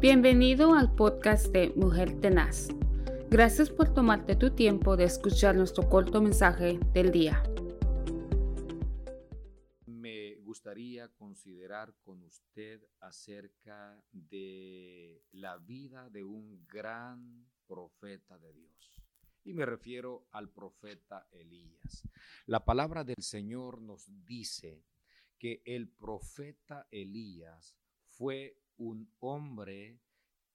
Bienvenido al podcast de Mujer Tenaz. Gracias por tomarte tu tiempo de escuchar nuestro corto mensaje del día. Me gustaría considerar con usted acerca de la vida de un gran profeta de Dios. Y me refiero al profeta Elías. La palabra del Señor nos dice que el profeta Elías fue un hombre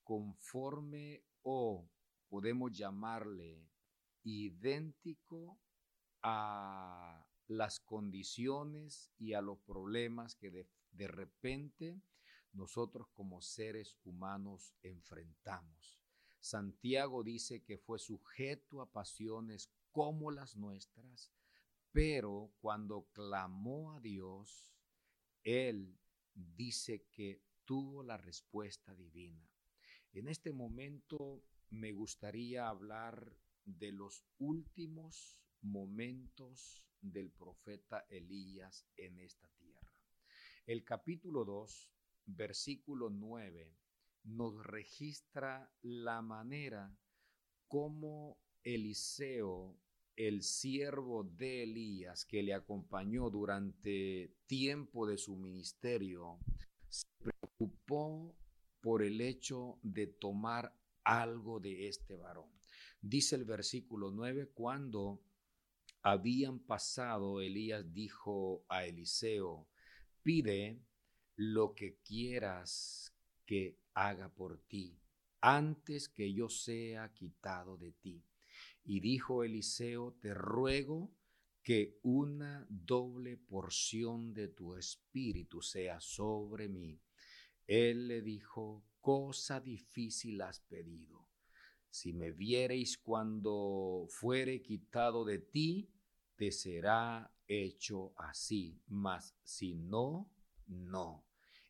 conforme o podemos llamarle idéntico a las condiciones y a los problemas que de, repente nosotros como seres humanos enfrentamos. Santiago dice que fue sujeto a pasiones como las nuestras, pero cuando clamó a Dios, él dice que tuvo la respuesta divina. En este momento me gustaría hablar de los últimos momentos del profeta Elías en esta tierra. El capítulo 2, versículo 9, nos registra la manera como Eliseo el siervo de Elías que le acompañó durante tiempo de su ministerio, se por el hecho de tomar algo de este varón. Dice el versículo 9, cuando habían pasado, Elías dijo a Eliseo, pide lo que quieras que haga por ti, antes que yo sea quitado de ti. Y dijo Eliseo, te ruego que una doble porción de tu espíritu sea sobre mí. Él le dijo, cosa difícil has pedido. Si me viereis cuando fuere quitado de ti, te será hecho así, mas si no, no.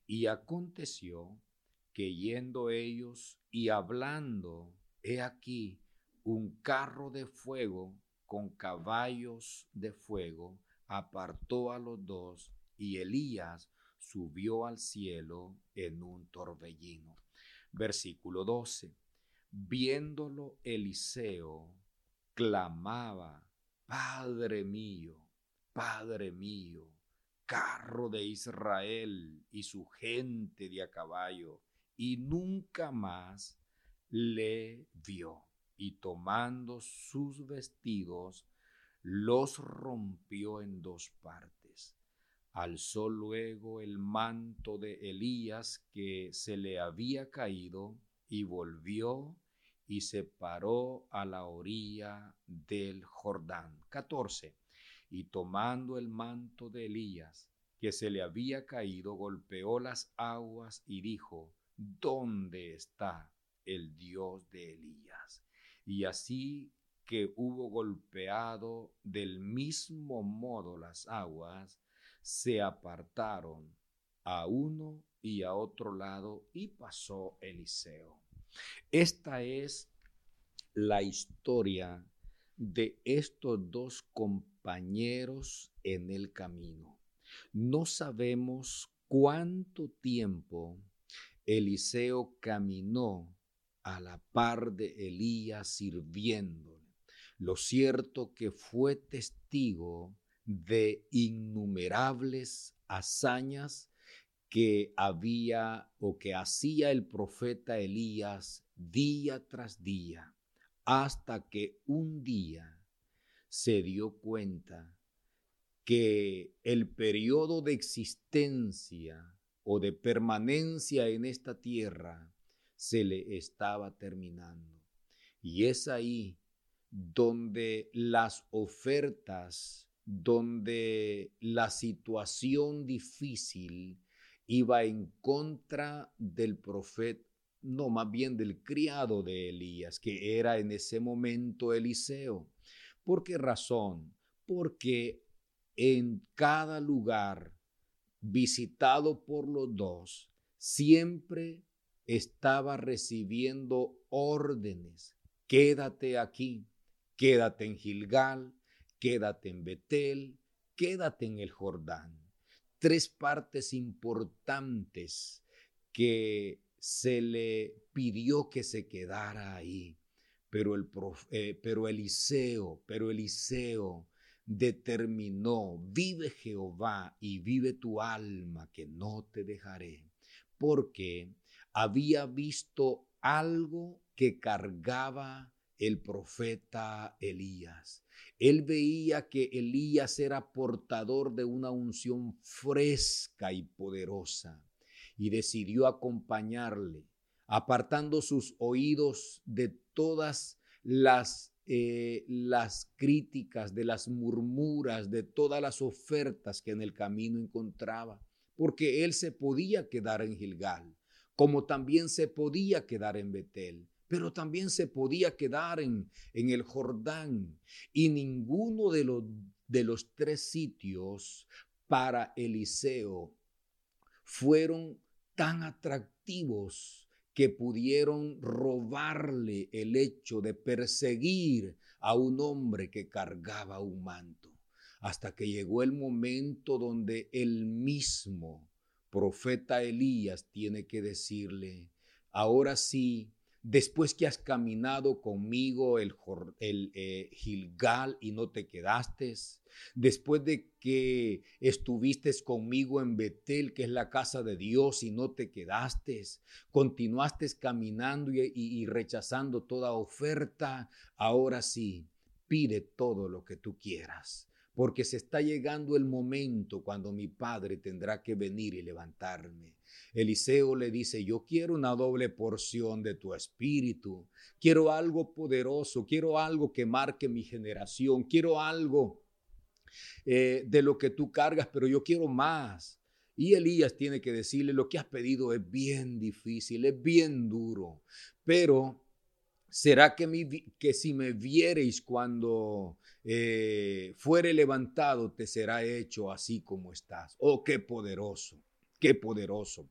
Y aconteció que yendo ellos y hablando, he aquí, un carro de fuego con caballos de fuego apartó a los dos y Elías subió al cielo en un torbellino. Versículo 12. Viéndolo Eliseo, clamaba, Padre mío, Padre mío, carro de Israel y su gente de a caballo, y nunca más le vio y tomando sus vestidos, los rompió en dos partes. Alzó luego el manto de Elías que se le había caído y volvió y se paró a la orilla del Jordán. 14. Y tomando el manto de Elías que se le había caído, golpeó las aguas y dijo, ¿dónde está el Dios de Elías? y así que hubo golpeado del mismo modo las aguas, se apartaron a uno y a otro lado y pasó Eliseo. Esta es la historia de estos dos compañeros en el camino. No sabemos cuánto tiempo Eliseo caminó a la par de Elías sirviéndole. Lo cierto que fue testigo de innumerables hazañas que había o que hacía el profeta Elías día tras día, hasta que un día se dio cuenta que el periodo de existencia o de permanencia en esta tierra se le estaba terminando. Y es ahí donde las ofertas, donde la situación difícil iba en contra del profeta, no más bien del criado de Elías, que era en ese momento Eliseo. ¿Por qué razón? Porque en cada lugar visitado por los dos, siempre estaba recibiendo órdenes. Quédate aquí, quédate en Gilgal, quédate en Betel, quédate en el Jordán. Tres partes importantes que se le pidió que se quedara ahí. Pero, eh, pero Eliseo, pero Eliseo determinó, vive Jehová y vive tu alma, que no te dejaré, porque había visto algo que cargaba el profeta Elías. Él veía que Elías era portador de una unción fresca y poderosa y decidió acompañarle, apartando sus oídos de todas las, eh, las críticas, de las murmuras, de todas las ofertas que en el camino encontraba, porque él se podía quedar en Gilgal, como también se podía quedar en Betel pero también se podía quedar en, en el Jordán. Y ninguno de los, de los tres sitios para Eliseo fueron tan atractivos que pudieron robarle el hecho de perseguir a un hombre que cargaba un manto, hasta que llegó el momento donde el mismo profeta Elías tiene que decirle, ahora sí, después que has caminado conmigo el, eh, Gilgal y no te quedaste, después de que estuviste conmigo en Betel, que es la casa de Dios, y no te quedaste, continuaste caminando y rechazando toda oferta, ahora sí, pide todo lo que tú quieras porque se está llegando el momento cuando mi padre tendrá que venir y levantarme. Eliseo le dice, yo quiero una doble porción de tu espíritu, quiero algo poderoso, quiero algo que marque mi generación, quiero algo eh, de lo que tú cargas, pero yo quiero más. Y Elías tiene que decirle, lo que has pedido es bien difícil, es bien duro, pero ¿será que, que si me viereis cuando eh, fuere levantado, te será hecho así como estás. Oh, qué poderoso, qué poderoso.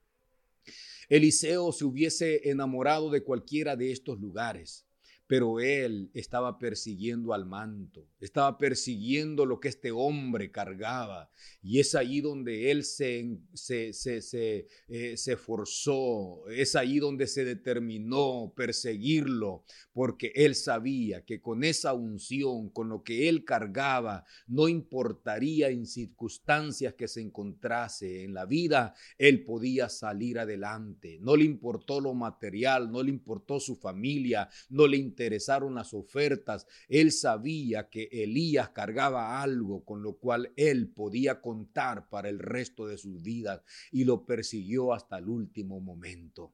Eliseo se hubiese enamorado de cualquiera de estos lugares pero él estaba persiguiendo al manto, estaba persiguiendo lo que este hombre cargaba. Y es ahí donde él se, se, se, se, eh, se forzó, es ahí donde se determinó perseguirlo, porque él sabía que con esa unción, con lo que él cargaba, no importaría en circunstancias que se encontrase en la vida, él podía salir adelante. No le importó lo material, no le importó su familia, no le interesaron las ofertas. Él sabía que Elías cargaba algo con lo cual él podía contar para el resto de sus vidas y lo persiguió hasta el último momento.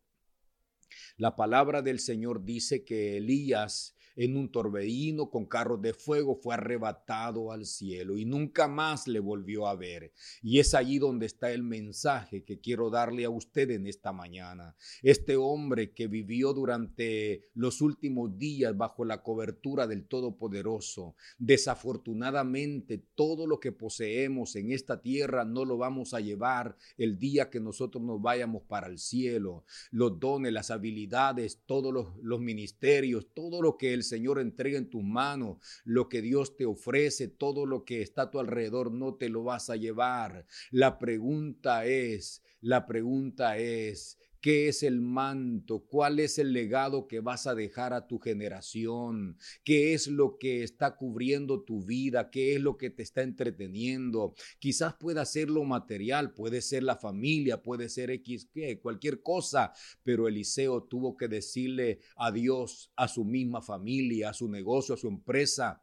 La palabra del Señor dice que Elías en un torbellino con carros de fuego, fue arrebatado al cielo y nunca más le volvió a ver. Y es allí donde está el mensaje que quiero darle a usted en esta mañana. Este hombre que vivió durante los últimos días bajo la cobertura del Todopoderoso, desafortunadamente todo lo que poseemos en esta tierra no lo vamos a llevar el día que nosotros nos vayamos para el cielo. Los dones, las habilidades, todos los, los ministerios, todo lo que el Señor entrega en tus manos, lo que Dios te ofrece, todo lo que está a tu alrededor, no te lo vas a llevar. La pregunta es, la pregunta es, ¿Qué es el manto? ¿Cuál es el legado que vas a dejar a tu generación? ¿Qué es lo que está cubriendo tu vida? ¿Qué es lo que te está entreteniendo? Quizás pueda ser lo material, puede ser la familia, puede ser X, cualquier cosa, pero Eliseo tuvo que decirle adiós a su misma familia, a su negocio, a su empresa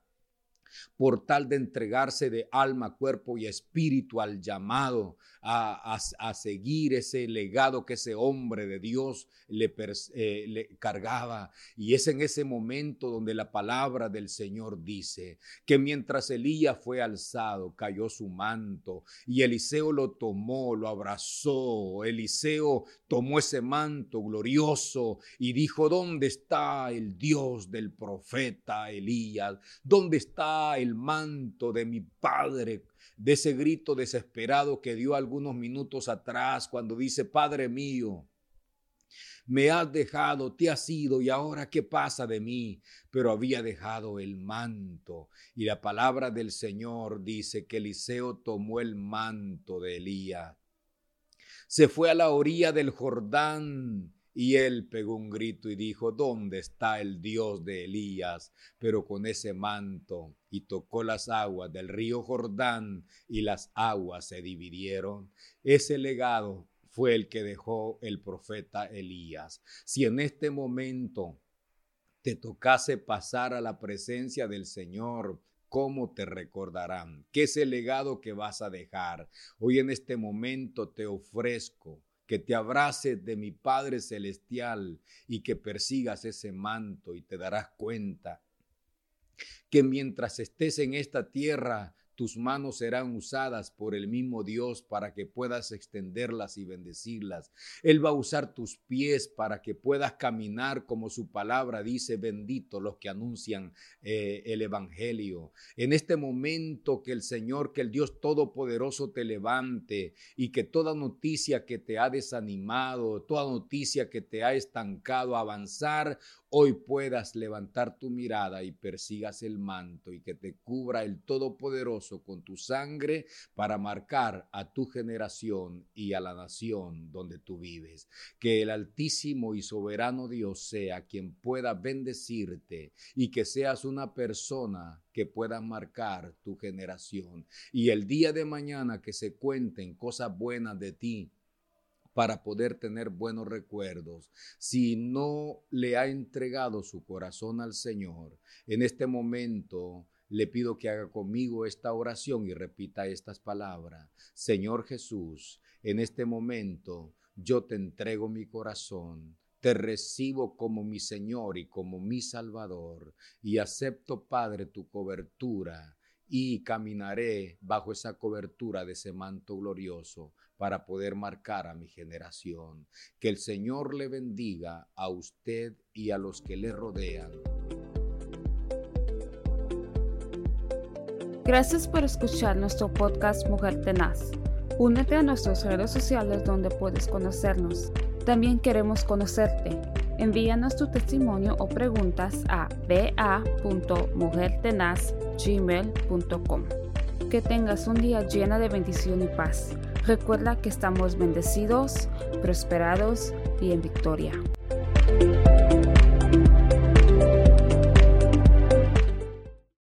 por tal de entregarse de alma, cuerpo y espíritu al llamado a, seguir ese legado que ese hombre de Dios le, eh, le cargaba. Y es en ese momento donde la palabra del Señor dice que mientras Elías fue alzado, cayó su manto y Eliseo lo tomó, lo abrazó. Eliseo tomó ese manto glorioso y dijo, ¿dónde está el Dios del profeta Elías? ¿Dónde está el manto de mi padre? De ese grito desesperado que dio algunos minutos atrás cuando dice, Padre mío, me has dejado, te has ido y ahora qué pasa de mí. Pero había dejado el manto. Y la palabra del Señor dice que Eliseo tomó el manto de Elías. Se fue a la orilla del Jordán Y él pegó un grito y dijo, ¿dónde está el Dios de Elías? Pero con ese manto y tocó las aguas del río Jordán y las aguas se dividieron. Ese legado fue el que dejó el profeta Elías. Si en este momento te tocase pasar a la presencia del Señor, ¿cómo te recordarán? ¿Qué es el legado que vas a dejar? Hoy en este momento te ofrezco que te abraces de mi Padre Celestial y que persigas ese manto y te darás cuenta que mientras estés en esta tierra tus manos serán usadas por el mismo Dios para que puedas extenderlas y bendecirlas. Él va a usar tus pies para que puedas caminar como su palabra dice, bendito los que anuncian eh, el Evangelio. En este momento que el Señor, que el Dios Todopoderoso te levante y que toda noticia que te ha desanimado, toda noticia que te ha estancado a avanzar, hoy puedas levantar tu mirada y persigas el manto y que te cubra el Todopoderoso con tu sangre para marcar a tu generación y a la nación donde tú vives. Que el Altísimo y Soberano Dios sea quien pueda bendecirte y que seas una persona que pueda marcar tu generación. Y el día de mañana que se cuenten cosas buenas de ti, para poder tener buenos recuerdos. Si no le ha entregado su corazón al Señor, en este momento le pido que haga conmigo esta oración y repita estas palabras. Señor Jesús, en este momento yo te entrego mi corazón. Te recibo como mi Señor y como mi Salvador y acepto, Padre, tu cobertura y caminaré bajo esa cobertura de ese manto glorioso para poder marcar a mi generación. Que el Señor le bendiga a usted y a los que le rodean. Gracias por escuchar nuestro podcast Mujer Tenaz. Únete a nuestras redes sociales donde puedes conocernos. También queremos conocerte. Envíanos tu testimonio o preguntas a ba.mujertenaz.gmail.com. Que tengas un día lleno de bendición y paz. Recuerda que estamos bendecidos, prosperados y en victoria.